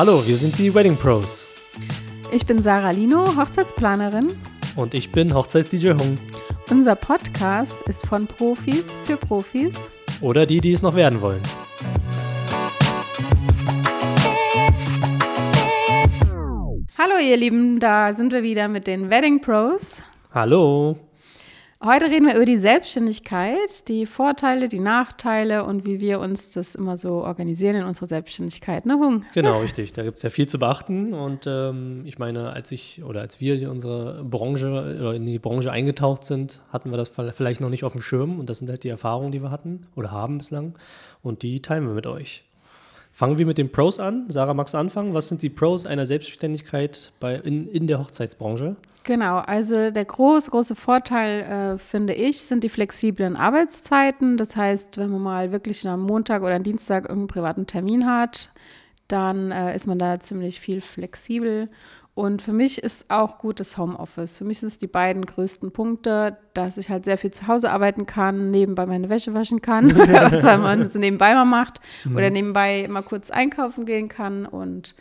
Hallo, wir sind die Wedding Pros. Ich bin Sarah Lino, Hochzeitsplanerin. Und ich bin Hochzeits-DJ Hung. Unser Podcast ist von Profis für Profis. Oder die, die es noch werden wollen. Hallo ihr Lieben, da sind wir wieder mit den Wedding Pros. Hallo. Heute reden wir über die Selbstständigkeit, die Vorteile, die Nachteile und wie wir uns das immer so organisieren in unserer Selbstständigkeit, ne Hung? Genau, richtig. Da gibt es ja viel zu beachten. Und ähm, ich meine, als ich oder als wir in unsere Branche oder in die Branche eingetaucht sind, hatten wir das vielleicht noch nicht auf dem Schirm. Und das sind halt die Erfahrungen, die wir hatten oder haben bislang. Und die teilen wir mit euch. Fangen wir mit den Pros an. Sarah, magst du anfangen? Was sind die Pros einer Selbstständigkeit bei, in, in der Hochzeitsbranche? Genau, also der große, große Vorteil, äh, finde ich, sind die flexiblen Arbeitszeiten. Das heißt, wenn man mal wirklich am Montag oder am Dienstag irgendeinen privaten Termin hat, dann äh, ist man da ziemlich viel flexibel. Und für mich ist auch gut das Homeoffice. Für mich sind es die beiden größten Punkte, dass ich halt sehr viel zu Hause arbeiten kann, nebenbei meine Wäsche waschen kann, was man so nebenbei mal macht, mhm. oder nebenbei mal kurz einkaufen gehen kann und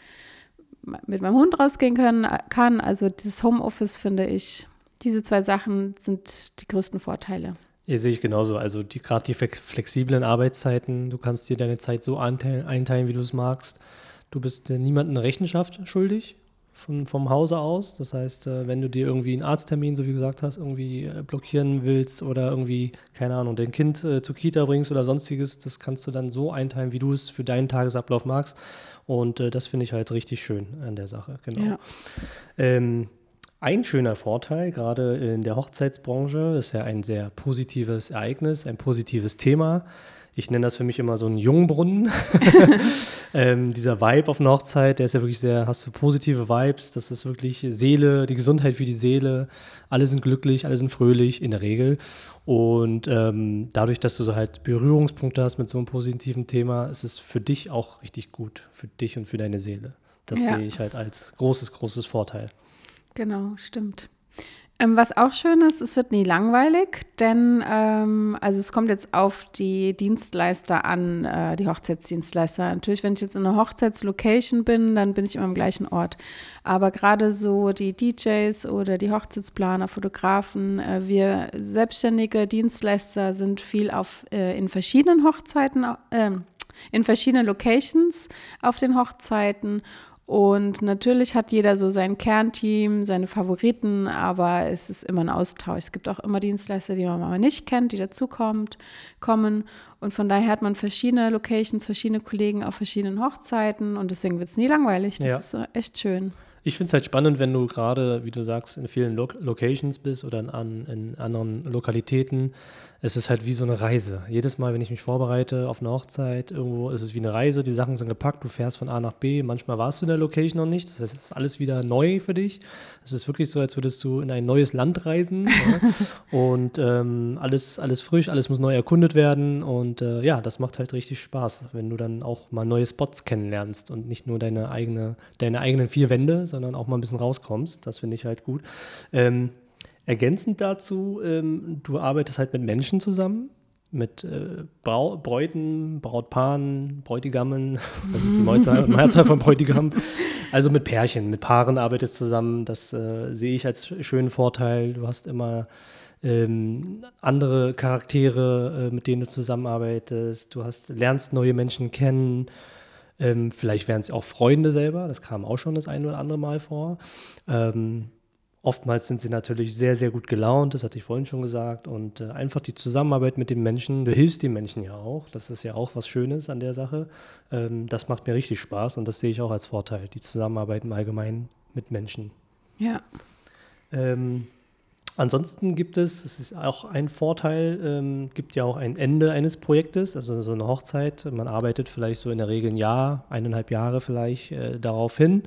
mit meinem Hund rausgehen können, kann. Also dieses Homeoffice finde ich, diese zwei Sachen sind die größten Vorteile. Ja, sehe ich genauso. Also die, gerade die flexiblen Arbeitszeiten, du kannst dir deine Zeit so einteilen, einteilen wie du es magst. Du bist äh, niemandem Rechenschaft schuldig von, vom Hause aus. Das heißt, äh, wenn du dir irgendwie einen Arzttermin, so wie gesagt hast, irgendwie äh, blockieren willst oder irgendwie, keine Ahnung, dein Kind äh, zur Kita bringst oder sonstiges, das kannst du dann so einteilen, wie du es für deinen Tagesablauf magst. Und das finde ich halt richtig schön an der Sache, genau. Ja. Ähm, ein schöner Vorteil, gerade in der Hochzeitsbranche, ist ja ein sehr positives Ereignis, ein positives Thema. Ich nenne das für mich immer so einen Jungbrunnen. ähm, dieser Vibe auf einer Hochzeit, der ist ja wirklich sehr, hast du positive Vibes, das ist wirklich Seele, die Gesundheit für die Seele. Alle sind glücklich, alle sind fröhlich in der Regel. Und ähm, dadurch, dass du so halt Berührungspunkte hast mit so einem positiven Thema, ist es für dich auch richtig gut, für dich und für deine Seele. Das ja. sehe ich halt als großes, großes Vorteil. Genau, stimmt. Ähm, was auch schön ist, es wird nie langweilig, denn ähm, also es kommt jetzt auf die Dienstleister an, äh, die Hochzeitsdienstleister. Natürlich, wenn ich jetzt in einer Hochzeitslocation bin, dann bin ich immer am gleichen Ort. Aber gerade so die DJs oder die Hochzeitsplaner, Fotografen, äh, wir selbstständige Dienstleister sind viel auf äh, in verschiedenen Hochzeiten, ähm, in verschiedenen Locations auf den Hochzeiten und natürlich hat jeder so sein Kernteam, seine Favoriten, aber es ist immer ein Austausch. Es gibt auch immer Dienstleister, die man mal nicht kennt, die dazukommt, kommen. Und von daher hat man verschiedene Locations, verschiedene Kollegen auf verschiedenen Hochzeiten und deswegen wird es nie langweilig. Das ja. ist echt schön. Ich finde es halt spannend, wenn du gerade, wie du sagst, in vielen Lo Locations bist oder in, an, in anderen Lokalitäten, es ist halt wie so eine Reise. Jedes Mal, wenn ich mich vorbereite auf eine Hochzeit, irgendwo ist es wie eine Reise, die Sachen sind gepackt, du fährst von A nach B. Manchmal warst du in der Location noch nicht, das ist alles wieder neu für dich. Es ist wirklich so, als würdest du in ein neues Land reisen ja? und ähm, alles, alles frisch, alles muss neu erkundet werden und äh, ja, das macht halt richtig Spaß, wenn du dann auch mal neue Spots kennenlernst und nicht nur deine, eigene, deine eigenen vier Wände, sondern auch mal ein bisschen rauskommst. Das finde ich halt gut. Ähm, Ergänzend dazu, ähm, du arbeitest halt mit Menschen zusammen, mit äh, Brau Bräuten, Brautpaaren, Bräutigammen, was ist die Mehrzahl, Mehrzahl von Bräutigam? Also mit Pärchen, mit Paaren arbeitest zusammen, das äh, sehe ich als schönen Vorteil. Du hast immer ähm, andere Charaktere, äh, mit denen du zusammenarbeitest, du hast, lernst neue Menschen kennen, ähm, vielleicht wären es auch Freunde selber, das kam auch schon das ein oder andere Mal vor. Ähm, Oftmals sind sie natürlich sehr, sehr gut gelaunt, das hatte ich vorhin schon gesagt. Und äh, einfach die Zusammenarbeit mit den Menschen, du hilfst den Menschen ja auch. Das ist ja auch was Schönes an der Sache. Ähm, das macht mir richtig Spaß und das sehe ich auch als Vorteil, die Zusammenarbeit im Allgemeinen mit Menschen. Ja. Ähm, ansonsten gibt es, es ist auch ein Vorteil, ähm, gibt ja auch ein Ende eines Projektes, also so eine Hochzeit. Man arbeitet vielleicht so in der Regel ein Jahr, eineinhalb Jahre vielleicht äh, darauf hin.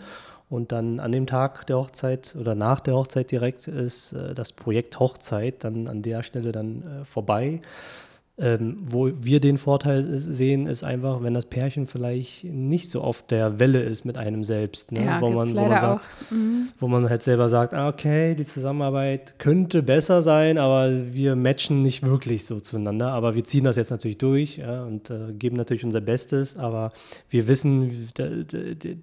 Und dann an dem Tag der Hochzeit oder nach der Hochzeit direkt ist äh, das Projekt Hochzeit dann an der Stelle dann äh, vorbei. Ähm, wo wir den Vorteil sehen, ist einfach, wenn das Pärchen vielleicht nicht so auf der Welle ist mit einem selbst, ne? Ja, wo, man, wo, man sagt, mhm. wo man halt selber sagt, ah, okay, die Zusammenarbeit könnte besser sein, aber wir matchen nicht wirklich so zueinander. Aber wir ziehen das jetzt natürlich durch ja, und äh, geben natürlich unser Bestes, aber wir wissen, da, da,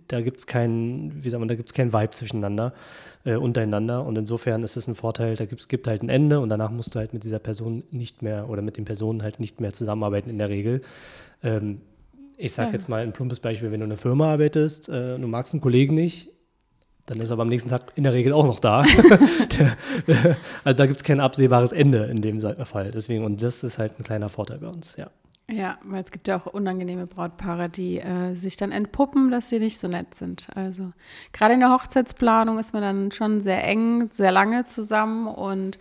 da gibt es keinen, wie sagt man, da gibt es keinen Vibe zwischeneinander äh, untereinander. Und insofern ist es ein Vorteil, da gibt es gibt halt ein Ende und danach musst du halt mit dieser Person nicht mehr oder mit den Personen halt nicht mehr zusammenarbeiten in der Regel. Ähm, ich sage ja. jetzt mal ein plumpes Beispiel, wenn du in einer Firma arbeitest, äh, du magst einen Kollegen nicht, dann ist er am nächsten Tag in der Regel auch noch da. also da gibt es kein absehbares Ende in dem Fall. Deswegen, und das ist halt ein kleiner Vorteil bei uns, ja. Ja, weil es gibt ja auch unangenehme Brautpaare, die äh, sich dann entpuppen, dass sie nicht so nett sind. Also gerade in der Hochzeitsplanung ist man dann schon sehr eng, sehr lange zusammen und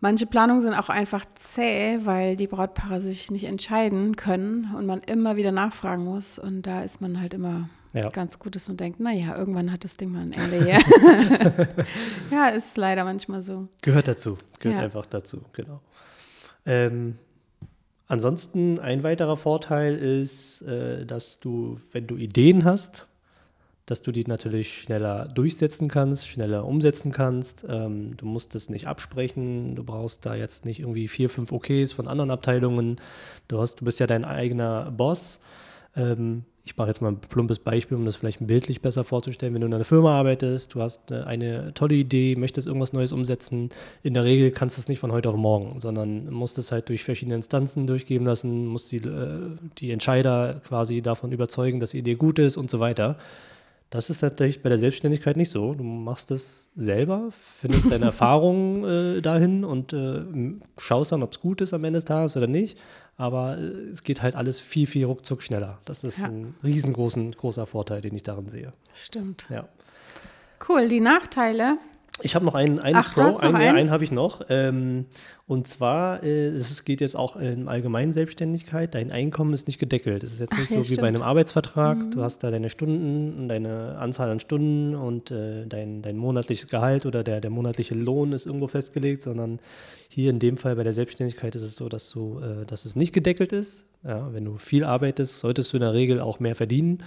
manche Planungen sind auch einfach zäh, weil die Brautpaare sich nicht entscheiden können und man immer wieder nachfragen muss. Und da ist man halt immer ja. ganz gut, dass man denkt, naja, irgendwann hat das Ding mal ein Ende hier. ja, ist leider manchmal so. Gehört dazu, gehört ja. einfach dazu, genau. Ähm, Ansonsten ein weiterer Vorteil ist, äh, dass du, wenn du Ideen hast, dass du die natürlich schneller durchsetzen kannst, schneller umsetzen kannst. Ähm, du musst es nicht absprechen, du brauchst da jetzt nicht irgendwie vier, fünf OKs von anderen Abteilungen. Du, hast, du bist ja dein eigener Boss. Ich mache jetzt mal ein plumpes Beispiel, um das vielleicht bildlich besser vorzustellen. Wenn du in einer Firma arbeitest, du hast eine tolle Idee, möchtest irgendwas Neues umsetzen, in der Regel kannst du es nicht von heute auf morgen, sondern musst es halt durch verschiedene Instanzen durchgeben lassen, musst die, äh, die Entscheider quasi davon überzeugen, dass die Idee gut ist und so weiter. Das ist natürlich bei der Selbstständigkeit nicht so. Du machst es selber, findest deine Erfahrungen äh, dahin und äh, schaust dann, ob es gut ist am Ende des Tages oder nicht. Aber äh, es geht halt alles viel, viel ruckzuck schneller. Das ist ja. ein riesengroßer großer Vorteil, den ich darin sehe. Stimmt. Ja. Cool. Die Nachteile ich habe noch einen, einen Ach, Pro, einen, einen? einen habe ich noch. Ähm, und zwar, äh, es geht jetzt auch in allgemeinen Selbstständigkeit. Dein Einkommen ist nicht gedeckelt. Es ist jetzt Ach, nicht so ja, wie bei einem Arbeitsvertrag. Mhm. Du hast da deine Stunden, deine Anzahl an Stunden und äh, dein, dein monatliches Gehalt oder der, der monatliche Lohn ist irgendwo festgelegt, sondern hier in dem Fall bei der Selbstständigkeit ist es so, dass, du, äh, dass es nicht gedeckelt ist. Ja, wenn du viel arbeitest, solltest du in der Regel auch mehr verdienen.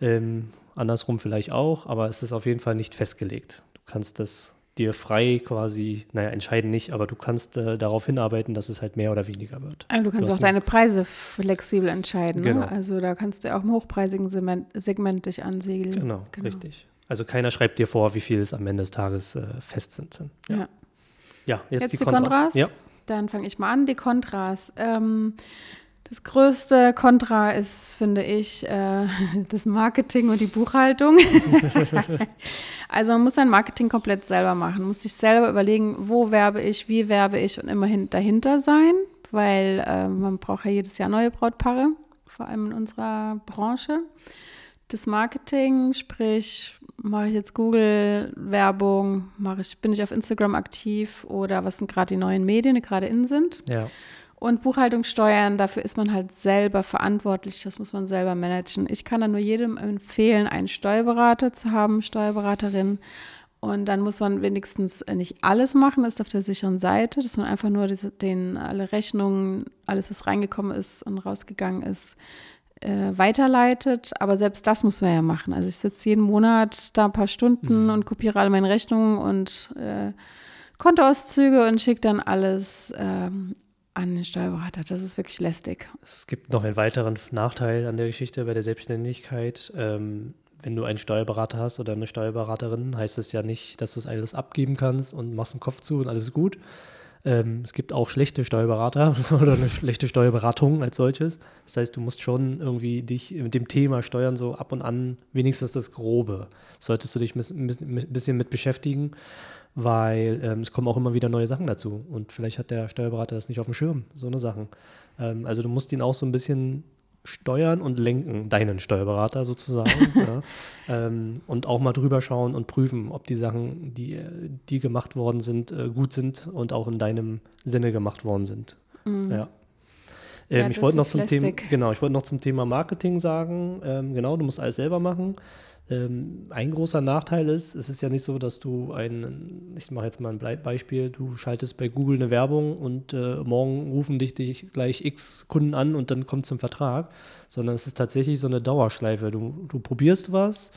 Mhm. Ähm, andersrum vielleicht auch, aber es ist auf jeden Fall nicht festgelegt kannst das dir frei quasi, naja, entscheiden nicht, aber du kannst äh, darauf hinarbeiten, dass es halt mehr oder weniger wird. Aber du kannst du auch deine Preise flexibel entscheiden. Ne? Genau. Ne? Also da kannst du auch im hochpreisigen Segment, Segment dich ansiedeln. Genau, genau, richtig. Also keiner schreibt dir vor, wie viel es am Ende des Tages äh, fest sind. Ja. ja. ja jetzt, jetzt, die, die Kontras. Kontras. Ja. Dann fange ich mal an, die Kontras. Ähm, das größte Kontra ist, finde ich, äh, das Marketing und die Buchhaltung. also man muss sein Marketing komplett selber machen, man muss sich selber überlegen, wo werbe ich, wie werbe ich und immerhin dahinter sein, weil äh, man braucht ja jedes Jahr neue Brautpaare, vor allem in unserer Branche. Das Marketing, sprich, mache ich jetzt Google-Werbung, ich, bin ich auf Instagram aktiv oder was sind gerade die neuen Medien, die gerade in sind. Ja. Und Buchhaltung steuern, dafür ist man halt selber verantwortlich, das muss man selber managen. Ich kann da nur jedem empfehlen, einen Steuerberater zu haben, Steuerberaterin. Und dann muss man wenigstens nicht alles machen, ist auf der sicheren Seite, dass man einfach nur den, alle Rechnungen, alles, was reingekommen ist und rausgegangen ist, äh, weiterleitet. Aber selbst das muss man ja machen. Also ich sitze jeden Monat da ein paar Stunden mhm. und kopiere alle meine Rechnungen und äh, Kontoauszüge und schicke dann alles ähm, an den Steuerberater. Das ist wirklich lästig. Es gibt noch einen weiteren Nachteil an der Geschichte bei der Selbstständigkeit. Ähm, wenn du einen Steuerberater hast oder eine Steuerberaterin, heißt es ja nicht, dass du es alles abgeben kannst und machst den Kopf zu und alles ist gut. Ähm, es gibt auch schlechte Steuerberater oder eine schlechte Steuerberatung als solches. Das heißt, du musst schon irgendwie dich mit dem Thema Steuern so ab und an, wenigstens das Grobe, solltest du dich ein bisschen mit beschäftigen weil ähm, es kommen auch immer wieder neue Sachen dazu und vielleicht hat der Steuerberater das nicht auf dem Schirm, so eine Sachen. Ähm, also du musst ihn auch so ein bisschen steuern und lenken, deinen Steuerberater sozusagen. ja. ähm, und auch mal drüber schauen und prüfen, ob die Sachen, die, die gemacht worden sind, äh, gut sind und auch in deinem Sinne gemacht worden sind. Mhm. Ja. Ähm, Ja, ich das wollte noch zum Thema, genau, ich wollte noch zum Thema Marketing sagen. Ähm, genau, du musst alles selber machen. Ähm, ein großer Nachteil ist, es ist ja nicht so, dass du ein, ich mache jetzt mal ein Beispiel, du schaltest bei Google eine Werbung und äh, morgen rufen dich, dich gleich x Kunden an und dann kommt zum Vertrag, sondern es ist tatsächlich so eine Dauerschleife. Du, du probierst was,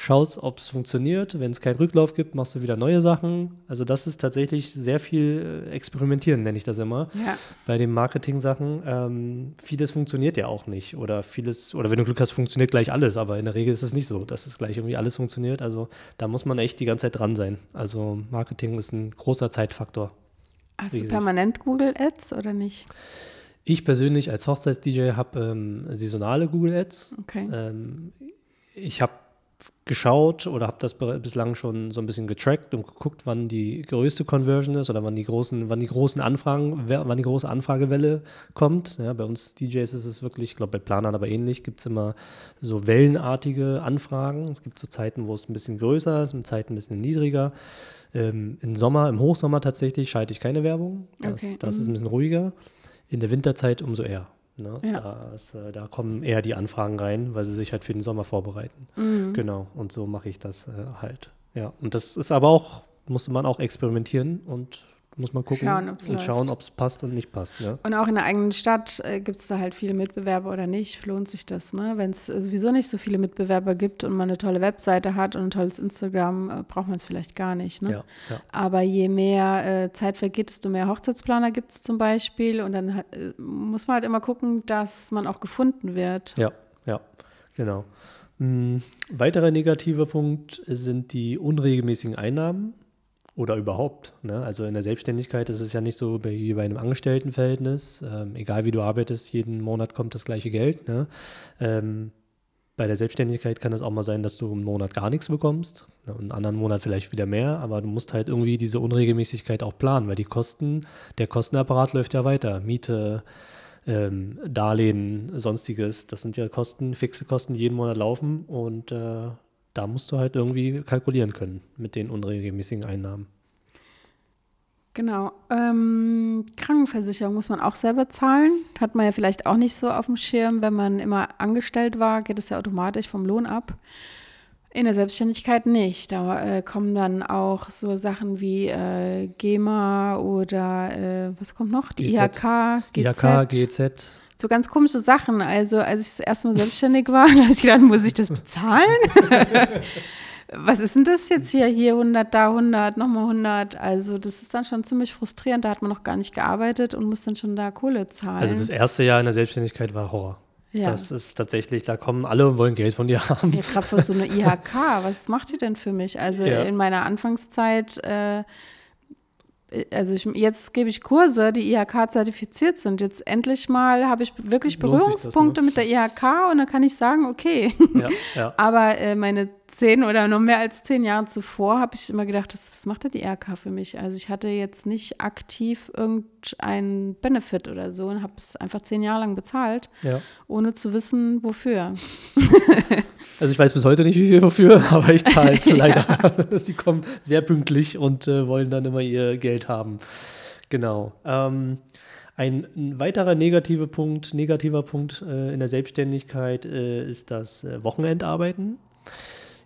schaust, ob es funktioniert. Wenn es keinen Rücklauf gibt, machst du wieder neue Sachen. Also das ist tatsächlich sehr viel äh, Experimentieren, nenne ich das immer Ja. bei den Marketing-Sachen. Ähm, vieles funktioniert ja auch nicht. Oder vieles, oder wenn du Glück hast, funktioniert gleich alles, aber in der Regel ist es nicht so, dass es gleich irgendwie alles funktioniert. Also da muss man echt die ganze Zeit dran sein. Also Marketing ist ein großer Zeitfaktor. Hast du permanent Google Ads oder nicht? Ich persönlich als Hochzeits-DJ habe ähm, saisonale Google Ads. Okay. Ähm, ich habe geschaut oder habe das bislang schon so ein bisschen getrackt und geguckt, wann die größte Conversion ist oder wann die großen, wann die großen Anfragen, wann die große Anfragewelle kommt. Ja, bei uns DJs ist es wirklich, ich glaube bei Planern aber ähnlich, gibt es immer so wellenartige Anfragen. Es gibt so Zeiten, wo es ein bisschen größer ist, Zeiten ein bisschen niedriger. Ähm, Im Sommer, im Hochsommer tatsächlich schalte ich keine Werbung. Das, Okay, das ist mhm. ein bisschen ruhiger. In der Winterzeit umso eher. Ne? Ja. Da, ist, äh, da kommen eher die Anfragen rein, weil sie sich halt für den Sommer vorbereiten. Mhm. Genau, und so mache ich das äh, halt. Ja, und das ist aber auch, musste man auch experimentieren und muss man gucken Schauen, und läuft. schauen, ob es passt und nicht passt. Ne? Und auch in der eigenen Stadt äh, gibt es da halt viele Mitbewerber oder nicht, lohnt sich das, ne? Wenn es sowieso nicht so viele Mitbewerber gibt und man eine tolle Webseite hat und ein tolles Instagram, äh, braucht man es vielleicht gar nicht, ne? Ja, ja. Aber je mehr äh, Zeit vergeht, desto mehr Hochzeitsplaner gibt es zum Beispiel. Und dann äh, muss man halt immer gucken, dass man auch gefunden wird. Ja, ja, genau. Ein weiterer negativer Punkt sind die unregelmäßigen Einnahmen oder überhaupt. Ne? Also in der Selbstständigkeit ist es ja nicht so wie bei einem Angestelltenverhältnis. Ähm, egal wie du arbeitest, jeden Monat kommt das gleiche Geld. Ne? Ähm, bei der Selbstständigkeit kann es auch mal sein, dass du im Monat gar nichts bekommst, ne, einen anderen Monat vielleicht wieder mehr, aber du musst halt irgendwie diese Unregelmäßigkeit auch planen, weil die Kosten, der Kostenapparat läuft ja weiter. Miete, ähm, Darlehen, sonstiges, das sind ja Kosten, fixe Kosten, die jeden Monat laufen und äh, da musst du halt irgendwie kalkulieren können mit den unregelmäßigen Einnahmen. Genau. Ähm, Krankenversicherung muss man auch selber zahlen. Hat man ja vielleicht auch nicht so auf dem Schirm. Wenn man immer angestellt war, geht es ja automatisch vom Lohn ab. In der Selbstständigkeit nicht. Da äh, kommen dann auch so Sachen wie äh, GEMA oder äh, was kommt noch? Die GZ. IHK, GZ. IHK, GZ, So ganz komische Sachen. Also als ich das erste Mal selbstständig war, da habe ich gedacht, muss ich das bezahlen? Was ist denn das jetzt hier? Hier 100, da 100, nochmal 100. Also das ist dann schon ziemlich frustrierend. Da hat man noch gar nicht gearbeitet und muss dann schon da Kohle zahlen. Also das erste Jahr in der Selbstständigkeit war Horror. ja. Das ist tatsächlich, da kommen alle und wollen Geld von dir haben. Gerade für so eine IHK, was macht ihr denn für mich? Also Ja. in meiner Anfangszeit, äh, also ich, jetzt gebe ich Kurse, die IHK zertifiziert sind. Jetzt endlich mal habe ich wirklich sich das, ne? Berührungspunkte mit der IHK und dann kann ich sagen, okay. Ja, ja. Aber äh, meine zehn oder noch mehr als zehn Jahre zuvor habe ich immer gedacht, das, was macht denn die IHK für mich? Also ich hatte jetzt nicht aktiv irgendeinen Benefit oder so und habe es einfach zehn Jahre lang bezahlt, ja. ohne zu wissen, wofür. Also ich weiß bis heute nicht, wie viel wofür, aber ich zahle es leider. Sie kommen sehr pünktlich und äh, wollen dann immer ihr Geld haben. Genau. Ähm, ein, ein weiterer negativer Punkt, negativer Punkt äh, in der Selbstständigkeit äh, ist das äh, Wochenendarbeiten.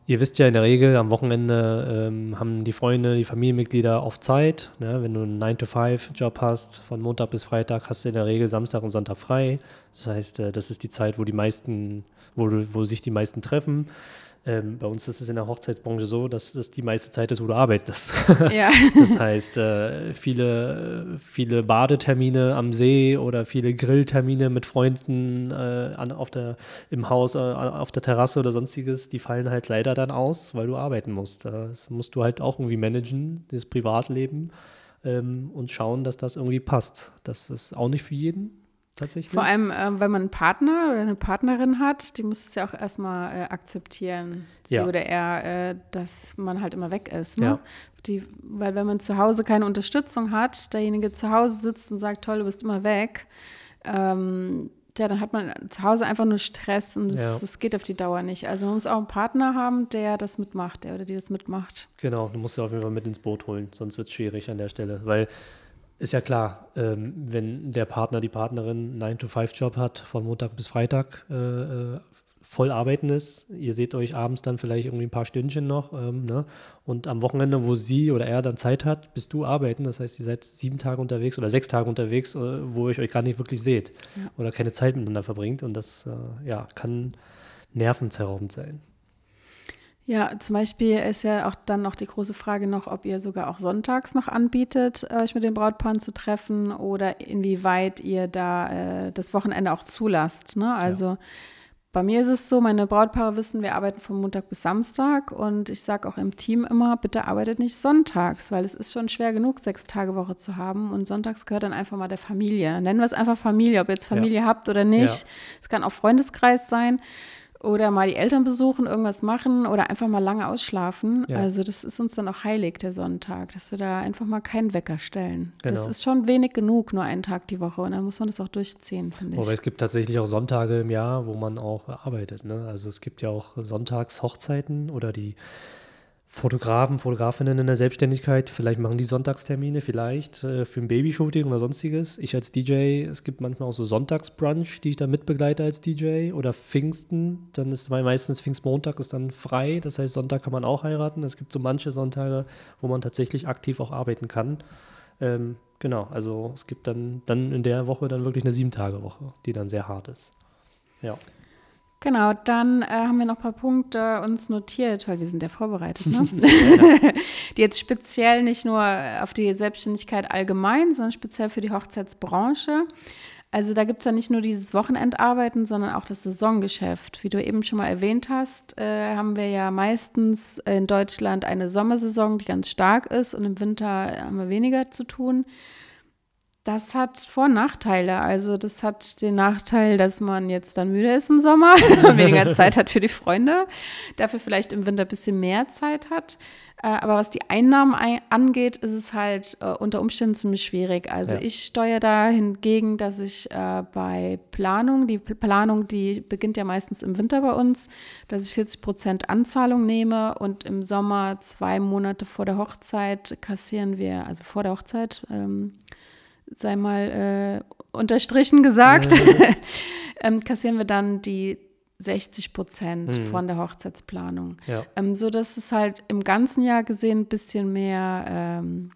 Ihr wisst ja in der Regel, am Wochenende ähm, haben die Freunde, die Familienmitglieder oft Zeit. Ne? Wenn du einen 9-to-5-Job hast, von Montag bis Freitag, hast du in der Regel Samstag und Sonntag frei. Das heißt, äh, das ist die Zeit, wo die meisten, wo, wo sich die meisten treffen. Ähm, bei uns ist es in der Hochzeitsbranche so, dass das die meiste Zeit ist, wo du arbeitest. Ja. Das heißt, äh, viele, viele Badetermine am See oder viele Grilltermine mit Freunden äh, an, auf der, im Haus, äh, auf der Terrasse oder sonstiges, die fallen halt leider dann aus, weil du arbeiten musst. Äh, Das musst du halt auch irgendwie managen, das Privatleben ähm, und schauen, dass das irgendwie passt. Das ist auch nicht für jeden tatsächlich. Vor allem, ähm, wenn man einen Partner oder eine Partnerin hat, die muss es ja auch erstmal äh, akzeptieren, sie Ja. oder er, äh, dass man halt immer weg ist. Ne? Ja. Die, weil wenn man zu Hause keine Unterstützung hat, derjenige zu Hause sitzt und sagt, toll, du bist immer weg, ähm, ja, dann hat man zu Hause einfach nur Stress und das, Ja. das geht auf die Dauer nicht. Also man muss auch einen Partner haben, der das mitmacht, der oder die das mitmacht. Genau, du musst sie auf jeden Fall mit ins Boot holen, sonst wird es schwierig an der Stelle. Weil ist ja klar, ähm, wenn der Partner, die Partnerin einen 9-to-5-Job hat, von Montag bis Freitag äh, äh, voll arbeiten ist, ihr seht euch abends dann vielleicht irgendwie ein paar Stündchen noch ähm, ne? und am Wochenende, wo sie oder er dann Zeit hat, bist du arbeiten, das heißt, ihr seid sieben Tage unterwegs oder sechs Tage unterwegs, äh, wo ihr euch gar nicht wirklich seht ja. oder keine Zeit miteinander verbringt und das äh, ja, kann nervenzerraubend sein. Ja, zum Beispiel ist ja auch dann noch die große Frage noch, ob ihr sogar auch sonntags noch anbietet, euch mit den Brautpaaren zu treffen oder inwieweit ihr da äh, das Wochenende auch zulasst. Ne? Also ja. bei mir ist es so, meine Brautpaare wissen, wir arbeiten von Montag bis Samstag und ich sage auch im Team immer, bitte arbeitet nicht sonntags, weil es ist schon schwer genug, sechs Tage Woche zu haben und sonntags gehört dann einfach mal der Familie. Nennen wir es einfach Familie, ob ihr jetzt Familie ja. habt oder nicht. Ja. Es kann auch Freundeskreis sein oder mal die Eltern besuchen, irgendwas machen oder einfach mal lange ausschlafen. Ja. Also das ist uns dann auch heilig, der Sonntag, dass wir da einfach mal keinen Wecker stellen. Genau. Das ist schon wenig genug, nur einen Tag die Woche und dann muss man das auch durchziehen, finde ich. Aber es gibt tatsächlich auch Sonntage im Jahr, wo man auch arbeitet. Ne? Also es gibt ja auch Sonntagshochzeiten oder die Fotografen, Fotografinnen in der Selbstständigkeit, vielleicht machen die Sonntagstermine, vielleicht äh, für ein Babyshooting oder sonstiges. Ich als DJ, es gibt manchmal auch so Sonntagsbrunch, die ich dann mitbegleite als DJ oder Pfingsten, dann ist meistens Pfingstmontag ist dann frei, das heißt Sonntag kann man auch heiraten. Es gibt so manche Sonntage, wo man tatsächlich aktiv auch arbeiten kann. Ähm, genau, also es gibt dann, dann in der Woche dann wirklich eine Sieben-Tage-Woche, die dann sehr hart ist. Ja. Genau, dann äh, haben wir noch ein paar Punkte uns notiert, weil wir sind ja vorbereitet, ne? die jetzt speziell nicht nur auf die Selbstständigkeit allgemein, sondern speziell für die Hochzeitsbranche. Also da gibt es ja nicht nur dieses Wochenendarbeiten, sondern auch das Saisongeschäft. Wie du eben schon mal erwähnt hast, äh, haben wir ja meistens in Deutschland eine Sommersaison, die ganz stark ist und im Winter haben wir weniger zu tun. Das hat Vor- und Nachteile. Also das hat den Nachteil, dass man jetzt dann müde ist im Sommer, weniger Zeit hat für die Freunde, dafür vielleicht im Winter ein bisschen mehr Zeit hat. Äh, aber was die Einnahmen angeht, ist es halt äh, unter Umständen ziemlich schwierig. Also ja. ich steuere da hingegen, dass ich äh, bei Planung, die Planung, die beginnt ja meistens im Winter bei uns, dass ich 40 Prozent Anzahlung nehme und im Sommer zwei Monate vor der Hochzeit kassieren wir, also vor der Hochzeit, ähm, sei mal äh, unterstrichen gesagt, ähm, kassieren wir dann die 60 Prozent mhm. von der Hochzeitsplanung. Ja. Ähm, so dass es halt im ganzen Jahr gesehen ein bisschen mehr ähm,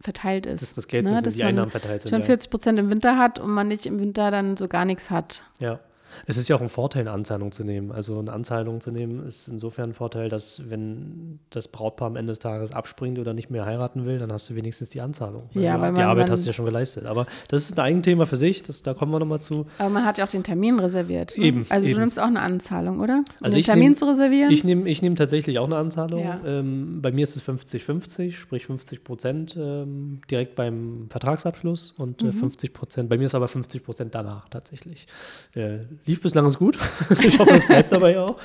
verteilt ist. Dass das Geld, ne? dass die Einnahmen verteilt sind. Schon 40 Prozent im Winter hat und man nicht im Winter dann so gar nichts hat. Ja. Es ist ja auch ein Vorteil, eine Anzahlung zu nehmen. Also eine Anzahlung zu nehmen ist insofern ein Vorteil, dass wenn das Brautpaar am Ende des Tages abspringt oder nicht mehr heiraten will, dann hast du wenigstens die Anzahlung. Ja, weil die Arbeit hast du ja schon geleistet. Aber das ist ein Eigenthema für sich, das, da kommen wir nochmal zu. Aber man hat ja auch den Termin reserviert. Ne? Eben. Also eben. du nimmst auch eine Anzahlung, oder? Um also den Termin nehm, zu reservieren? Ich nehme ich nehm tatsächlich auch eine Anzahlung. Ja. Ähm, bei mir ist es 50-50, sprich 50 Prozent ähm, direkt beim Vertragsabschluss und äh, mhm. 50 Prozent, bei mir ist aber 50 Prozent danach tatsächlich. Äh, lief bislang gut. ich hoffe, es bleibt dabei auch.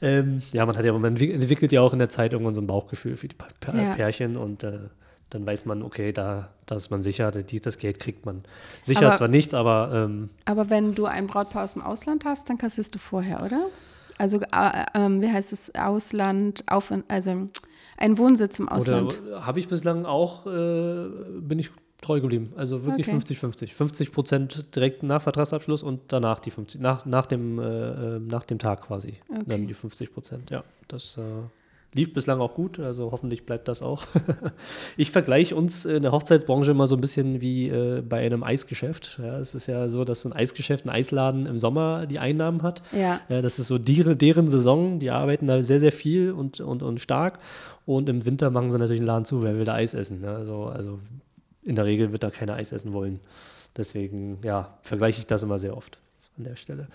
Ähm, ja, man hat ja, man entwickelt ja auch in der Zeit irgendwann so ein Bauchgefühl für die Pärchen ja. und äh, dann weiß man, okay, da, da ist man sicher, die, das Geld kriegt man. Sicher aber, ist zwar nichts, aber. Ähm, aber wenn du ein Brautpaar aus dem Ausland hast, dann kassierst du vorher, oder? Also, äh, äh, wie heißt es, Ausland, auf, also ein Wohnsitz im Ausland. Habe ich bislang auch, äh, bin ich treu geblieben. Also wirklich 50-50. 50 Prozent direkt nach Vertragsabschluss und danach die 50, nach, nach, dem, äh, äh, nach dem Tag quasi. Okay. Dann die 50 Prozent, ja. Das äh, lief bislang auch gut, also hoffentlich bleibt das auch. ich vergleiche uns in der Hochzeitsbranche immer so ein bisschen wie äh, bei einem Eisgeschäft. Ja, es ist ja so, dass ein Eisgeschäft, ein Eisladen im Sommer die Einnahmen hat. Ja. ja das ist so die, deren Saison, die arbeiten da sehr, sehr viel und, und, und stark. Und im Winter machen sie natürlich den Laden zu, wer will da Eis essen. Ne? Also, also in der Regel wird da keiner Eis essen wollen. Deswegen, ja, vergleiche ich das immer sehr oft an der Stelle.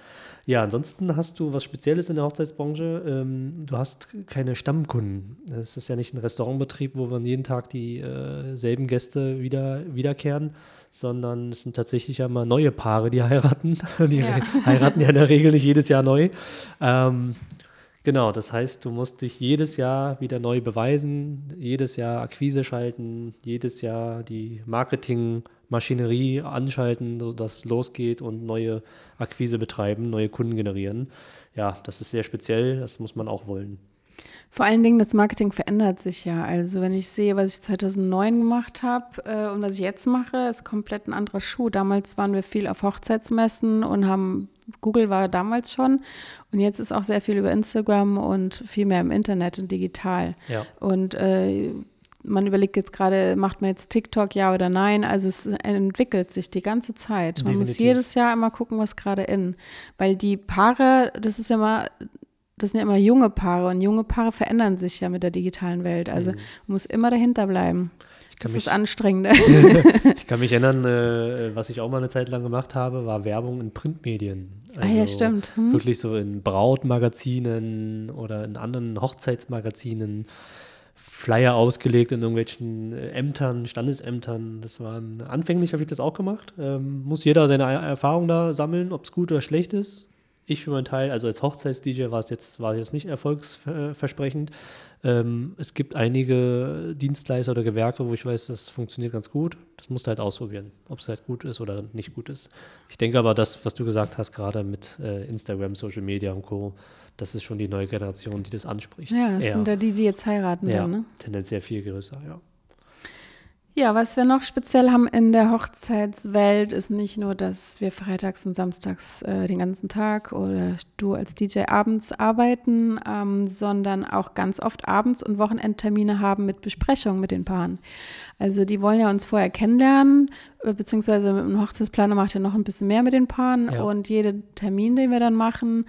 Ja, ansonsten hast du was Spezielles in der Hochzeitsbranche. Ähm, du hast keine Stammkunden. Es ist ja nicht ein Restaurantbetrieb, wo man jeden Tag dieselben äh, Gäste wieder, wiederkehren, sondern es sind tatsächlich ja mal neue Paare, die heiraten. Die ja. heiraten ja in der Regel nicht jedes Jahr neu. Ähm, Genau, das heißt, du musst dich jedes Jahr wieder neu beweisen, jedes Jahr Akquise schalten, jedes Jahr die Marketingmaschinerie anschalten, sodass es losgeht und neue Akquise betreiben, neue Kunden generieren. Ja, das ist sehr speziell, das muss man auch wollen. Vor allen Dingen, das Marketing verändert sich ja. Also wenn ich sehe, was ich 2009 gemacht habe äh, und was ich jetzt mache, ist komplett ein anderer Schuh. Damals waren wir viel auf Hochzeitsmessen und haben, Google war damals schon und jetzt ist auch sehr viel über Instagram und viel mehr im Internet und digital. Ja. Und äh, man überlegt jetzt gerade, macht man jetzt TikTok ja oder nein? Also es entwickelt sich die ganze Zeit. Man Definitiv. muss jedes Jahr immer gucken, was gerade in. Weil die Paare, das ist ja immer, das sind ja immer junge Paare und junge Paare verändern sich ja mit der digitalen Welt. Also man muss immer dahinter bleiben. kann Das ist mich- Anstrengende. Ich kann mich erinnern, äh, was ich auch mal eine Zeit lang gemacht habe, war Werbung in Printmedien. ah ja, stimmt. Hm? Wirklich so in Brautmagazinen oder in anderen Hochzeitsmagazinen. Flyer ausgelegt in irgendwelchen äh, Ämtern, Standesämtern. Das waren anfänglich habe ich das auch gemacht. Ähm, muss jeder seine Er- Erfahrung da sammeln, ob es gut oder schlecht ist. Ich für meinen Teil, also als Hochzeits-DJ war es jetzt, war jetzt nicht erfolgsversprechend. Ähm, es gibt einige Dienstleister oder Gewerke, wo ich weiß, das funktioniert ganz gut. Das musst du halt ausprobieren, ob es halt gut ist oder nicht gut ist. Ich denke aber, das, was du gesagt hast, gerade mit äh, Instagram, Social Media und Co., das ist schon die neue Generation, die das anspricht. Ja, das Eher. sind ja die, die jetzt heiraten ja, werden. Ne? tendenziell viel größer, ja. Ja, was wir noch speziell haben in der Hochzeitswelt ist nicht nur, dass wir freitags und samstags äh, den ganzen Tag oder du als DJ abends arbeiten, ähm, sondern auch ganz oft abends und Wochenendtermine haben mit Besprechungen mit den Paaren. Also die wollen ja uns vorher kennenlernen, äh, beziehungsweise ein Hochzeitsplaner macht ja noch ein bisschen mehr mit den Paaren Ja. und jeden Termin, den wir dann machen,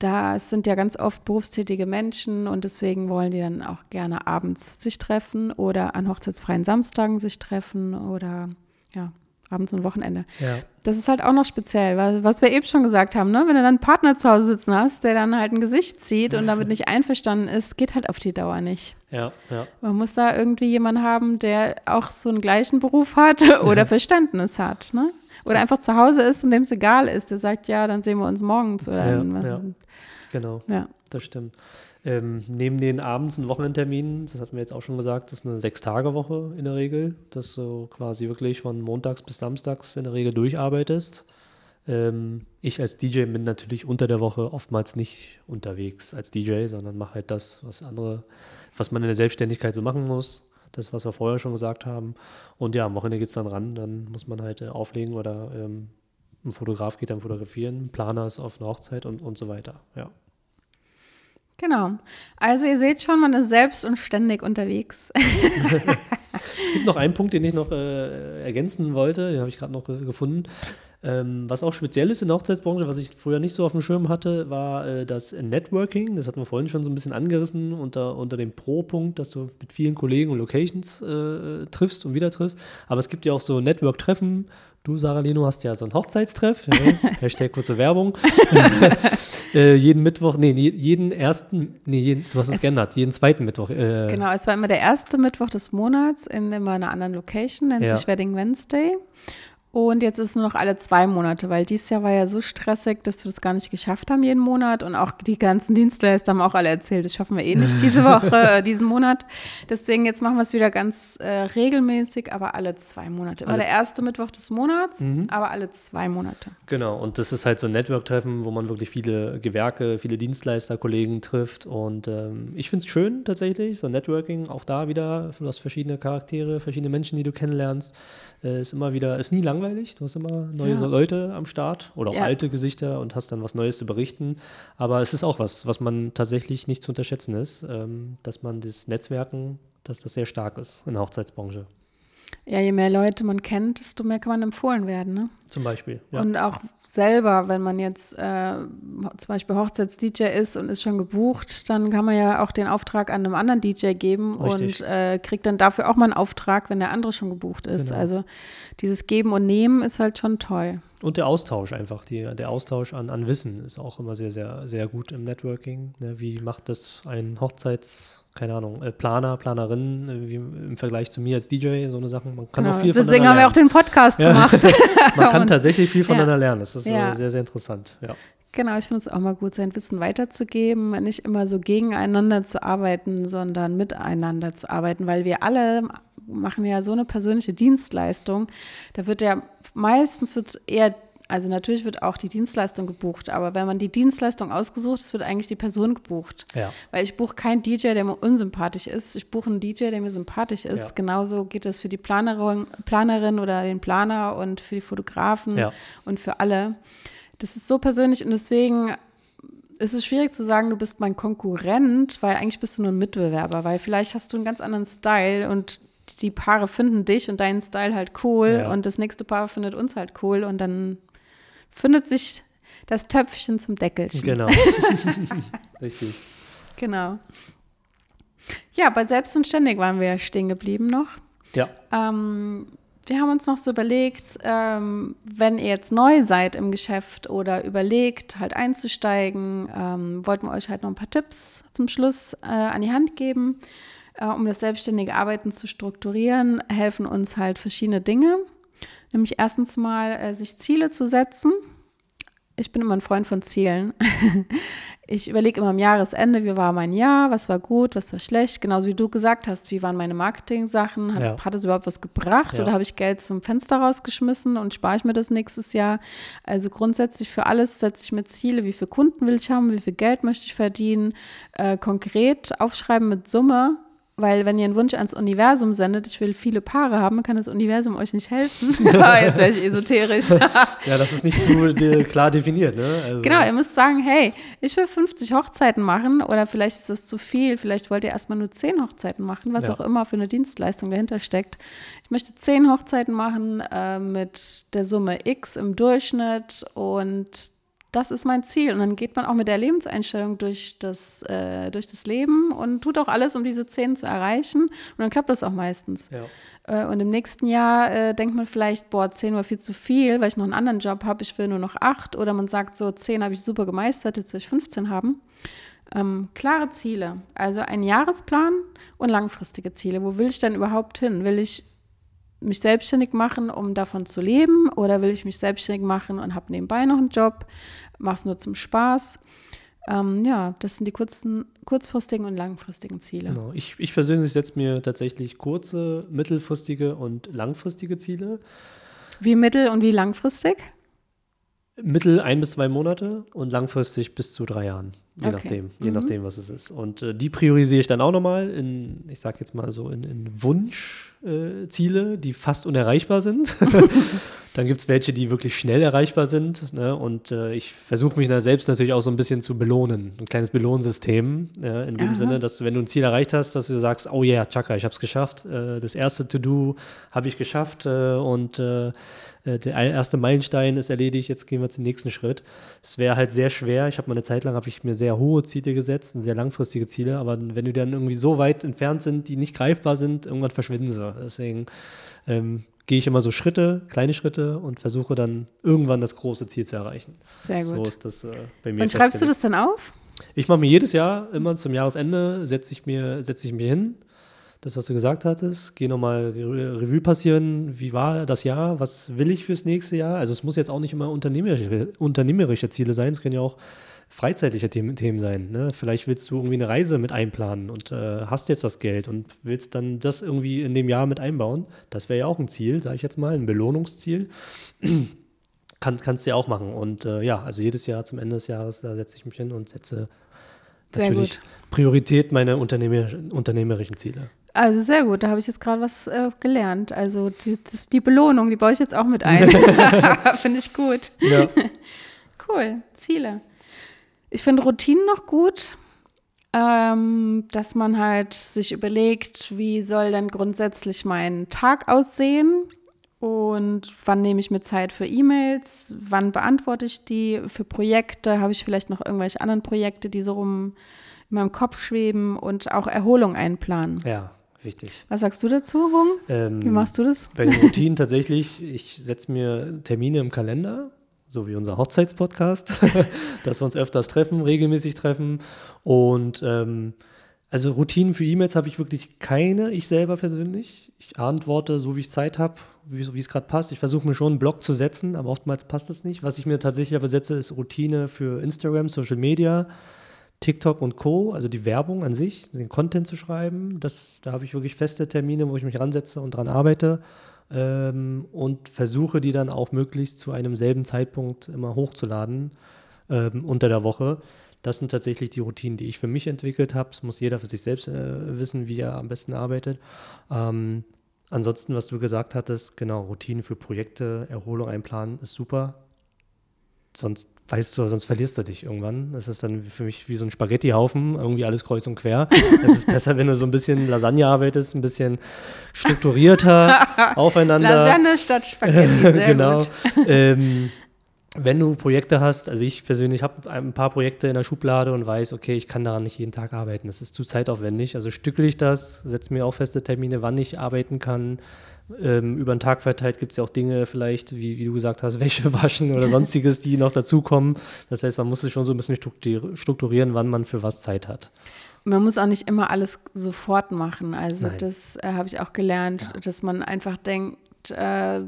da sind ja ganz oft berufstätige Menschen und deswegen wollen die dann auch gerne abends sich treffen oder an hochzeitsfreien Samstagen sich treffen oder ja, abends und Wochenende. Ja, Das ist halt auch noch speziell, weil, was wir eben schon gesagt haben, ne? wenn du dann einen Partner zu Hause sitzen hast, der dann halt ein Gesicht zieht und damit nicht einverstanden ist, geht halt auf die Dauer nicht. ja, ja. Man muss da irgendwie jemanden haben, der auch so einen gleichen Beruf hat oder Verständnis hat. Ne? Oder einfach zu Hause ist und dem es egal ist. Der sagt, ja, dann sehen wir uns morgens. Oder Ja, ja. Genau, ja. das stimmt. Ähm, neben den Abends- und Wochenendterminen, das hatten wir jetzt auch schon gesagt, das ist eine Sechs-Tage-Woche in der Regel, dass du quasi wirklich von montags bis samstags in der Regel durcharbeitest. Ähm, ich als DJ bin natürlich unter der Woche oftmals nicht unterwegs als DJ, sondern mache halt das, was andere, was man in der Selbstständigkeit so machen muss. Das, was wir vorher schon gesagt haben. Und ja, am Wochenende geht es dann ran, dann muss man halt äh, auflegen oder ähm, ein Fotograf geht dann fotografieren, Planer ist auf einer Hochzeit und, und so weiter. Ja. Genau. Also ihr seht schon, man ist selbst und ständig unterwegs. Es gibt noch einen Punkt, den ich noch äh, ergänzen wollte, den habe ich gerade noch ge gefunden. Ähm, was auch speziell ist in der Hochzeitsbranche, was ich früher nicht so auf dem Schirm hatte, war äh, das Networking. Das hatten wir vorhin schon so ein bisschen angerissen unter, unter dem Pro-Punkt, dass du mit vielen Kollegen und Locations äh, triffst und wieder triffst. Aber es gibt ja auch so Network-Treffen. Du, Sarah Leno, hast ja so einen Hochzeitstreff. Ja, Hashtag kurze Werbung. äh, jeden Mittwoch, nee, je- jeden ersten, nee, jeden, du hast es, Es- geändert, jeden zweiten Mittwoch. Äh, Genau, es war immer der erste Mittwoch des Monats in immer einer anderen Location, nennt Ja. sich Wedding Wednesday. Und jetzt ist es nur noch alle zwei Monate, weil dieses Jahr war ja so stressig, dass wir das gar nicht geschafft haben jeden Monat. Und auch die ganzen Dienstleister haben auch alle erzählt, das schaffen wir eh nicht diese Woche, äh, diesen Monat. Deswegen jetzt machen wir es wieder ganz äh, regelmäßig, aber alle zwei Monate. Immer Alle der erste Mittwoch des Monats, aber alle zwei Monate. Genau, und das ist halt so ein Network-Treffen, wo man wirklich viele Gewerke, viele Dienstleister, Kollegen trifft. Und ähm, ich finde es schön tatsächlich, so Networking, auch da wieder, du hast verschiedene Charaktere, verschiedene Menschen, die du kennenlernst. Äh, ist immer wieder, ist nie langweilig, du hast immer neue Ja. Leute am Start oder auch Ja. alte Gesichter und hast dann was Neues zu berichten. Aber es ist auch was, was man tatsächlich nicht zu unterschätzen ist, ähm, dass man das Netzwerken, dass das sehr stark ist in der Hochzeitsbranche. Ja, je mehr Leute man kennt, desto mehr kann man empfohlen werden. Ne? Zum Beispiel. Ja. Und auch selber, wenn man jetzt äh, zum Beispiel Hochzeits-DJ ist und ist schon gebucht, dann kann man ja auch den Auftrag an einem anderen DJ geben Richtig. und äh, kriegt dann dafür auch mal einen Auftrag, wenn der andere schon gebucht ist. Genau. Also dieses Geben und Nehmen ist halt schon toll. Und der Austausch einfach, die, der Austausch an, an Wissen ist auch immer sehr, sehr, sehr gut im Networking. Ne? Wie macht das ein Hochzeits, keine Ahnung, äh, Planer, Planerin, äh, wie im Vergleich zu mir als DJ, so eine Sache. Man kann Genau. auch viel Deswegen haben voneinander wir auch den Podcast Ja. gemacht. lernen. Man kann tatsächlich viel ja. voneinander lernen. Das ist Ja. sehr, sehr interessant. Ja. Genau, ich finde es auch mal gut, sein Wissen weiterzugeben, nicht immer so gegeneinander zu arbeiten, sondern miteinander zu arbeiten, weil wir alle machen ja so eine persönliche Dienstleistung. Da wird ja meistens wird eher Also natürlich wird auch die Dienstleistung gebucht, aber wenn man die Dienstleistung ausgesucht ist, wird eigentlich die Person gebucht. Ja. Weil ich buche keinen DJ, der mir unsympathisch ist. Ich buche einen DJ, der mir sympathisch ist. Ja. Genauso geht es für die Planerin, Planerin oder den Planer und für die Fotografen Ja. und für alle. Das ist so persönlich und deswegen ist es schwierig zu sagen, du bist mein Konkurrent, weil eigentlich bist du nur ein Mitbewerber, weil vielleicht hast du einen ganz anderen Style und die Paare finden dich und deinen Style halt cool Ja. und das nächste Paar findet uns halt cool und dann findet sich das Töpfchen zum Deckelchen. Genau. Richtig. Genau. Ja, bei Selbst und Ständig waren wir ja stehen geblieben noch. Ja. Ähm, wir haben uns noch so überlegt, ähm, wenn ihr jetzt neu seid im Geschäft oder überlegt, halt einzusteigen, ähm, wollten wir euch halt noch ein paar Tipps zum Schluss äh, an die Hand geben, äh, um das selbstständige Arbeiten zu strukturieren, helfen uns halt verschiedene Dinge. Nämlich erstens mal, äh, sich Ziele zu setzen. Ich bin immer ein Freund von Zielen. Ich überlege immer am Jahresende, wie war mein Jahr, was war gut, was war schlecht. Genauso wie du gesagt hast, wie waren meine Marketing-Sachen, hat, Ja. hat es überhaupt was gebracht Ja. oder habe ich Geld zum Fenster rausgeschmissen und spare ich mir das nächstes Jahr? Also grundsätzlich für alles setze ich mir Ziele, wie viele Kunden will ich haben, wie viel Geld möchte ich verdienen, äh, konkret aufschreiben mit Summe. Weil wenn ihr einen Wunsch ans Universum sendet, ich will viele Paare haben, kann das Universum euch nicht helfen. Ah, Jetzt wäre ich esoterisch. Ja, das ist nicht zu klar definiert, ne? Also, Genau, ihr müsst sagen, hey, ich will 50 Hochzeiten machen oder vielleicht ist das zu viel, vielleicht wollt ihr erstmal nur 10 Hochzeiten machen, was Ja. auch immer für eine Dienstleistung dahinter steckt. Ich möchte 10 Hochzeiten machen äh, mit der Summe X im Durchschnitt und das ist mein Ziel. Und dann geht man auch mit der Lebenseinstellung durch das, äh, durch das Leben und tut auch alles, um diese 10 zu erreichen. Und dann klappt das auch meistens. Ja. Äh, Und im nächsten Jahr äh, denkt man vielleicht, boah, 10 war viel zu viel, weil ich noch einen anderen Job habe, ich will nur noch 8. Oder man sagt so, 10 habe ich super gemeistert, jetzt will ich 15 haben. Ähm, klare Ziele, also ein Jahresplan und langfristige Ziele. Wo will ich denn überhaupt hin? Will ich mich selbstständig machen, um davon zu leben? Oder will ich mich selbstständig machen und habe nebenbei noch einen Job, mache es nur zum Spaß? Ähm, ja, das sind die kurzen, kurzfristigen und langfristigen Ziele. Genau. Ich, ich persönlich setze mir tatsächlich kurze, mittelfristige und langfristige Ziele. Wie mittel- und wie langfristig? Mittel ein bis zwei Monate und langfristig bis zu drei Jahren. Je Okay. nachdem, je Mhm. nachdem, was es ist. Und äh, die priorisiere ich dann auch nochmal in, ich sag jetzt mal so, in, in Wunschziele, äh, die fast unerreichbar sind. dann gibt es welche, die wirklich schnell erreichbar sind. Ne? Und äh, ich versuche mich da selbst natürlich auch so ein bisschen zu belohnen. Ein kleines Belohnsystem. Äh, in dem Aha. Sinne, dass du, wenn du ein Ziel erreicht hast, dass du sagst, oh ja, yeah, Chaka, ich habe es geschafft. Äh, das erste To-Do habe ich geschafft äh, und äh, äh, der erste Meilenstein ist erledigt, jetzt gehen wir zum nächsten Schritt. Es wäre halt sehr schwer. Ich habe mal eine Zeit lang, habe ich mir sehr hohe Ziele gesetzt, sehr langfristige Ziele, aber wenn die dann irgendwie so weit entfernt sind, die nicht greifbar sind, irgendwann verschwinden sie. Deswegen ähm, gehe ich immer so Schritte, kleine Schritte und versuche dann irgendwann das große Ziel zu erreichen. Sehr gut. So ist das äh, bei mir. und schreibst du das dann auf? Ich mache mir jedes Jahr, immer zum Jahresende, setze ich mir, setze ich mir hin, das, was du gesagt hattest, gehe nochmal Re- Revue passieren, wie war das Jahr, was will ich fürs nächste Jahr? Also es muss jetzt auch nicht immer unternehmerische, unternehmerische Ziele sein, es können ja auch freizeitliche Themen, Themen sein. Ne? Vielleicht willst du irgendwie eine Reise mit einplanen und äh, hast jetzt das Geld und willst dann das irgendwie in dem Jahr mit einbauen. Das wäre ja auch ein Ziel, sage ich jetzt mal, ein Belohnungsziel. Kann, kannst du ja auch machen. Und äh, ja, also jedes Jahr zum Ende des Jahres, da setze ich mich hin und setze natürlich. Priorität meine unternehmerischen, unternehmerischen Ziele. Also sehr gut, da habe ich jetzt gerade was äh, gelernt. Also die, die Belohnung, die baue ich jetzt auch mit ein. Finde ich gut. Ja, Cool, Ziele. Ich finde Routinen noch gut, ähm, dass man halt sich überlegt, wie soll denn grundsätzlich mein Tag aussehen und wann nehme ich mir Zeit für E-Mails, wann beantworte ich die, für Projekte, habe ich vielleicht noch irgendwelche anderen Projekte, die so rum in meinem Kopf schweben und auch Erholung einplanen. ja, wichtig. Was sagst du dazu, Hung? Ähm, Wie machst du das? Bei den Routinen tatsächlich, ich setze mir Termine im Kalender, so wie unser Hochzeitspodcast, dass wir uns öfters treffen, regelmäßig treffen. Und ähm, also Routinen für E-Mails habe ich wirklich keine, ich selber persönlich. Ich antworte so, wie ich Zeit habe, wie, wie es gerade passt. Ich versuche mir schon einen Blog zu setzen, aber oftmals passt das nicht. Was ich mir tatsächlich aber setze, ist Routine für Instagram, Social Media. TikTok und Co., also die Werbung an sich, den Content zu schreiben, das, da habe ich wirklich feste Termine, wo ich mich ransetze und dran arbeite. Ähm, und versuche die dann auch möglichst zu einem selben Zeitpunkt immer hochzuladen ähm, unter der Woche. Das sind tatsächlich die Routinen, die ich für mich entwickelt habe. Es muss jeder für sich selbst äh, wissen, wie er am besten arbeitet. Ähm, ansonsten, was du gesagt hattest, genau, Routinen für Projekte, Erholung einplanen ist super. Sonst weißt du, sonst verlierst du dich irgendwann. Das ist dann für mich wie so ein Spaghettihaufen, irgendwie alles kreuz und quer. Es ist besser, wenn du so ein bisschen Lasagne arbeitest, ein bisschen strukturierter aufeinander. Lasagne statt Spaghetti, sehr genau. gut. Ähm, wenn du Projekte hast, also ich persönlich habe ein paar Projekte in der Schublade und weiß, okay, ich kann daran nicht jeden Tag arbeiten. Das ist zu zeitaufwendig. Also stückel ich das, setze mir auch feste Termine, wann ich arbeiten kann. Ähm, über den Tag verteilt gibt es ja auch Dinge, vielleicht, wie, wie du gesagt hast, Wäsche waschen oder sonstiges, die noch dazukommen. Das heißt, man muss es schon so ein bisschen strukturieren, wann man für was Zeit hat. Man muss auch nicht immer alles sofort machen. Also Nein. das äh, habe ich auch gelernt, dass man einfach denkt, äh,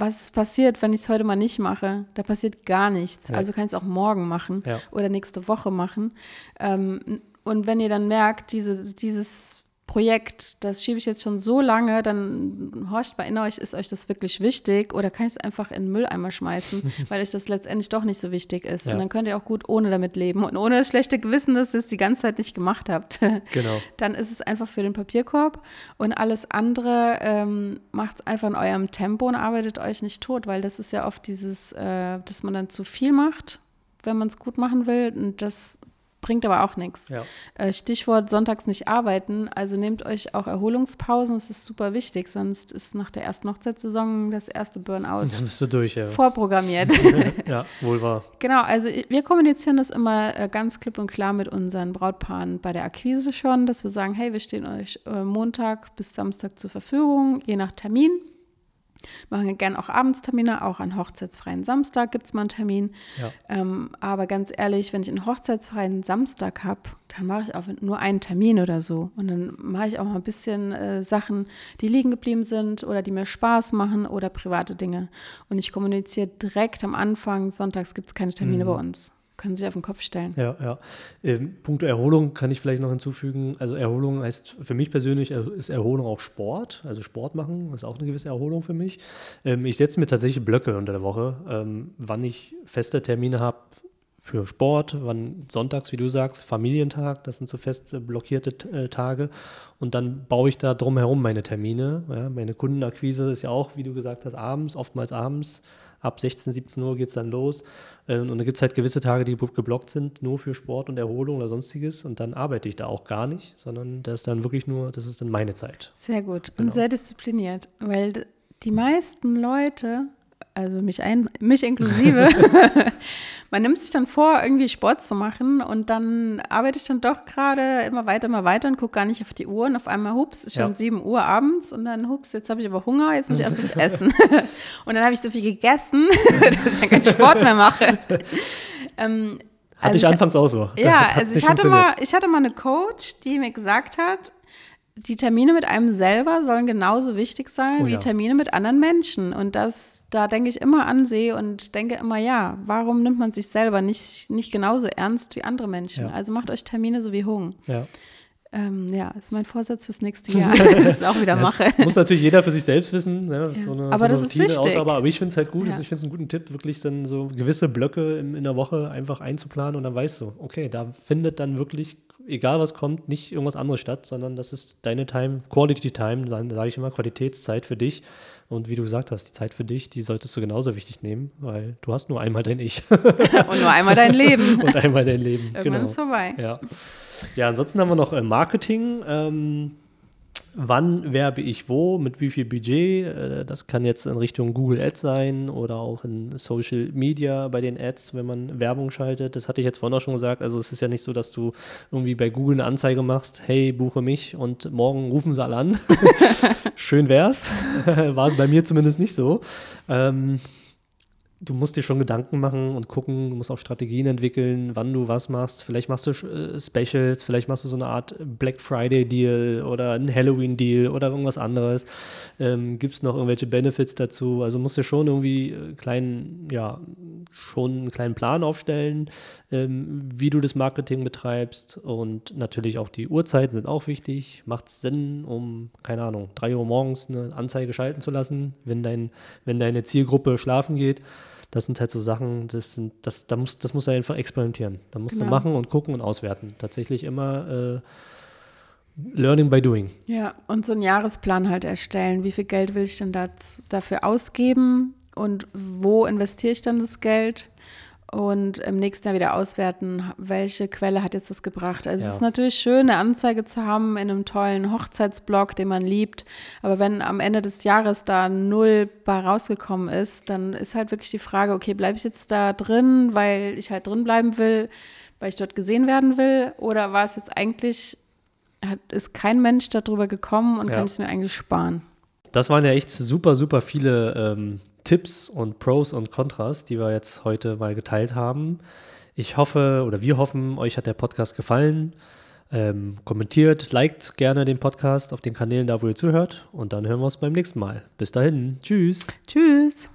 was passiert, wenn ich es heute mal nicht mache? Da passiert gar nichts. Ja. Also kann ich es auch morgen machen Ja. oder nächste Woche machen. Ähm, und wenn ihr dann merkt, diese, dieses Projekt, das schiebe ich jetzt schon so lange, dann horcht mal in euch, ist euch das wirklich wichtig oder kann ich es einfach in den Mülleimer schmeißen, weil euch das letztendlich doch nicht so wichtig ist. Ja. Und dann könnt ihr auch gut ohne damit leben und ohne das schlechte Gewissen, dass ihr es die ganze Zeit nicht gemacht habt. Genau. dann ist es einfach für den Papierkorb und alles andere ähm, macht es einfach in eurem Tempo und arbeitet euch nicht tot, weil das ist ja oft dieses, äh, dass man dann zu viel macht, wenn man es gut machen will und das bringt aber auch nichts. Ja. Äh, Stichwort sonntags nicht arbeiten, also nehmt euch auch Erholungspausen, das ist super wichtig, sonst ist nach der ersten Hochzeitssaison das erste Burnout Dann bist du durch, ja. vorprogrammiert. ja, wohl wahr. Genau, also wir kommunizieren das immer äh, ganz klipp und klar mit unseren Brautpaaren bei der Akquise schon, dass wir sagen, hey, wir stehen euch äh, Montag bis Samstag zur Verfügung, je nach Termin. Machen gerne auch Abendstermine, auch an hochzeitsfreien Samstag gibt es mal einen Termin. Ja. Ähm, aber ganz ehrlich, wenn ich einen hochzeitsfreien Samstag habe, dann mache ich auch nur einen Termin oder so. Und dann mache ich auch mal ein bisschen äh, Sachen, die liegen geblieben sind oder die mir Spaß machen oder private Dinge. Und ich kommuniziere direkt am Anfang, sonntags gibt es keine Termine bei uns. Können Sie auf den Kopf stellen. Ja, ja. Ähm, Punkt Erholung kann ich vielleicht noch hinzufügen. Also Erholung heißt für mich persönlich er- ist Erholung auch Sport. Also Sport machen ist auch eine gewisse Erholung für mich. Ähm, ich setze mir tatsächlich Blöcke unter der Woche, ähm, wann ich feste Termine habe für Sport, wann sonntags, wie du sagst, Familientag, das sind so fest äh, blockierte äh, Tage. Und dann baue ich da drumherum meine Termine. Ja, meine Kundenakquise ist ja auch, wie du gesagt hast, abends, oftmals abends. Ab 16, 17 Uhr geht es dann los. Ähm, und da gibt es halt gewisse Tage, die geblockt sind, nur für Sport und Erholung oder sonstiges. Und dann arbeite ich da auch gar nicht, sondern das ist dann wirklich nur, das ist dann meine Zeit. Sehr gut Genau. und sehr diszipliniert, weil die meisten Leute, also mich, ein, mich inklusive, man nimmt sich dann vor, irgendwie Sport zu machen und dann arbeite ich dann doch gerade immer weiter, immer weiter und gucke gar nicht auf die Uhr und auf einmal, hups, ist schon Ja. 7 Uhr abends und dann, hups, jetzt habe ich aber Hunger, jetzt muss ich erst was essen. und dann habe ich so viel gegessen, dass ich dann keinen Sport mehr mache. Ähm, Hatte also ich anfangs auch so. Ja, also ich hatte, mal, ich hatte mal eine Coach, die mir gesagt hat, die Termine mit einem selber sollen genauso wichtig sein Oh wie ja. Termine mit anderen Menschen. Und das, da denke ich immer an sie und denke immer, ja, warum nimmt man sich selber nicht, nicht genauso ernst wie andere Menschen? Ja. Also macht euch Termine so wie Hung. Ja. Ähm, ja, ist mein Vorsatz fürs nächste Jahr, dass ich es auch wieder Ja, mache. muss natürlich jeder für sich selbst wissen, ne, so eine, Aber so das ist Routine wichtig. aussieht. Aber ich finde es halt gut, Ja. ich finde es einen guten Tipp, wirklich dann so gewisse Blöcke in, in der Woche einfach einzuplanen und dann weißt du, okay, da findet dann wirklich, egal was kommt, nicht irgendwas anderes statt, sondern das ist deine Time, Quality Time, dann sage ich immer Qualitätszeit für dich. Und wie du gesagt hast, die Zeit für dich, die solltest du genauso wichtig nehmen, weil du hast nur einmal dein Ich Und nur einmal dein Leben. und einmal dein Leben. Irgendwann genau. ist vorbei. Ja. ja, ansonsten haben wir noch äh, Marketing. Ähm, wann werbe ich wo, mit wie viel Budget? Äh, das kann jetzt in Richtung Google Ads sein oder auch in Social Media bei den Ads, wenn man Werbung schaltet. Das hatte ich jetzt vorhin auch schon gesagt. Also es ist ja nicht so, dass du irgendwie bei Google eine Anzeige machst, hey, buche mich und morgen rufen sie alle an. Schön wär's. War bei mir zumindest nicht so. Ähm, du musst dir schon Gedanken machen und gucken, du musst auch Strategien entwickeln, wann du was machst. Vielleicht machst du äh, Specials, vielleicht machst du so eine Art Black Friday Deal oder ein Halloween Deal oder irgendwas anderes. Ähm, Gibt es noch irgendwelche Benefits dazu? Also musst du schon irgendwie äh, kleinen, ja, schon einen kleinen Plan aufstellen, ähm, wie du das Marketing betreibst und natürlich auch die Uhrzeiten sind auch wichtig. Macht es Sinn, um, keine Ahnung, 3 Uhr morgens eine Anzeige schalten zu lassen, wenn, dein, wenn deine Zielgruppe schlafen geht? das sind halt so Sachen, das sind, das, da muss, das muss er einfach experimentieren. Da musst genau. du machen und gucken und auswerten. Tatsächlich immer äh, Learning by doing. Ja, und so einen Jahresplan halt erstellen. Wie viel Geld will ich denn dazu, dafür ausgeben und wo investiere ich dann das Geld? Und im nächsten Jahr wieder auswerten, welche Quelle hat jetzt das gebracht. Also ja. es ist natürlich schön, eine Anzeige zu haben in einem tollen Hochzeitsblog, den man liebt, aber wenn am Ende des Jahres da null bei rausgekommen ist, dann ist halt wirklich die Frage, okay, bleibe ich jetzt da drin, weil ich halt drin bleiben will, weil ich dort gesehen werden will, oder war es jetzt eigentlich, hat, ist kein Mensch darüber gekommen und ja. kann ich es mir eigentlich sparen? Das waren ja echt super, super viele ähm, Tipps und Pros und Kontras, die wir jetzt heute mal geteilt haben. Ich hoffe oder wir hoffen, euch hat der Podcast gefallen. Ähm, kommentiert, liked gerne den Podcast auf den Kanälen da, wo ihr zuhört. Und dann hören wir uns beim nächsten Mal. Bis dahin. Tschüss. Tschüss.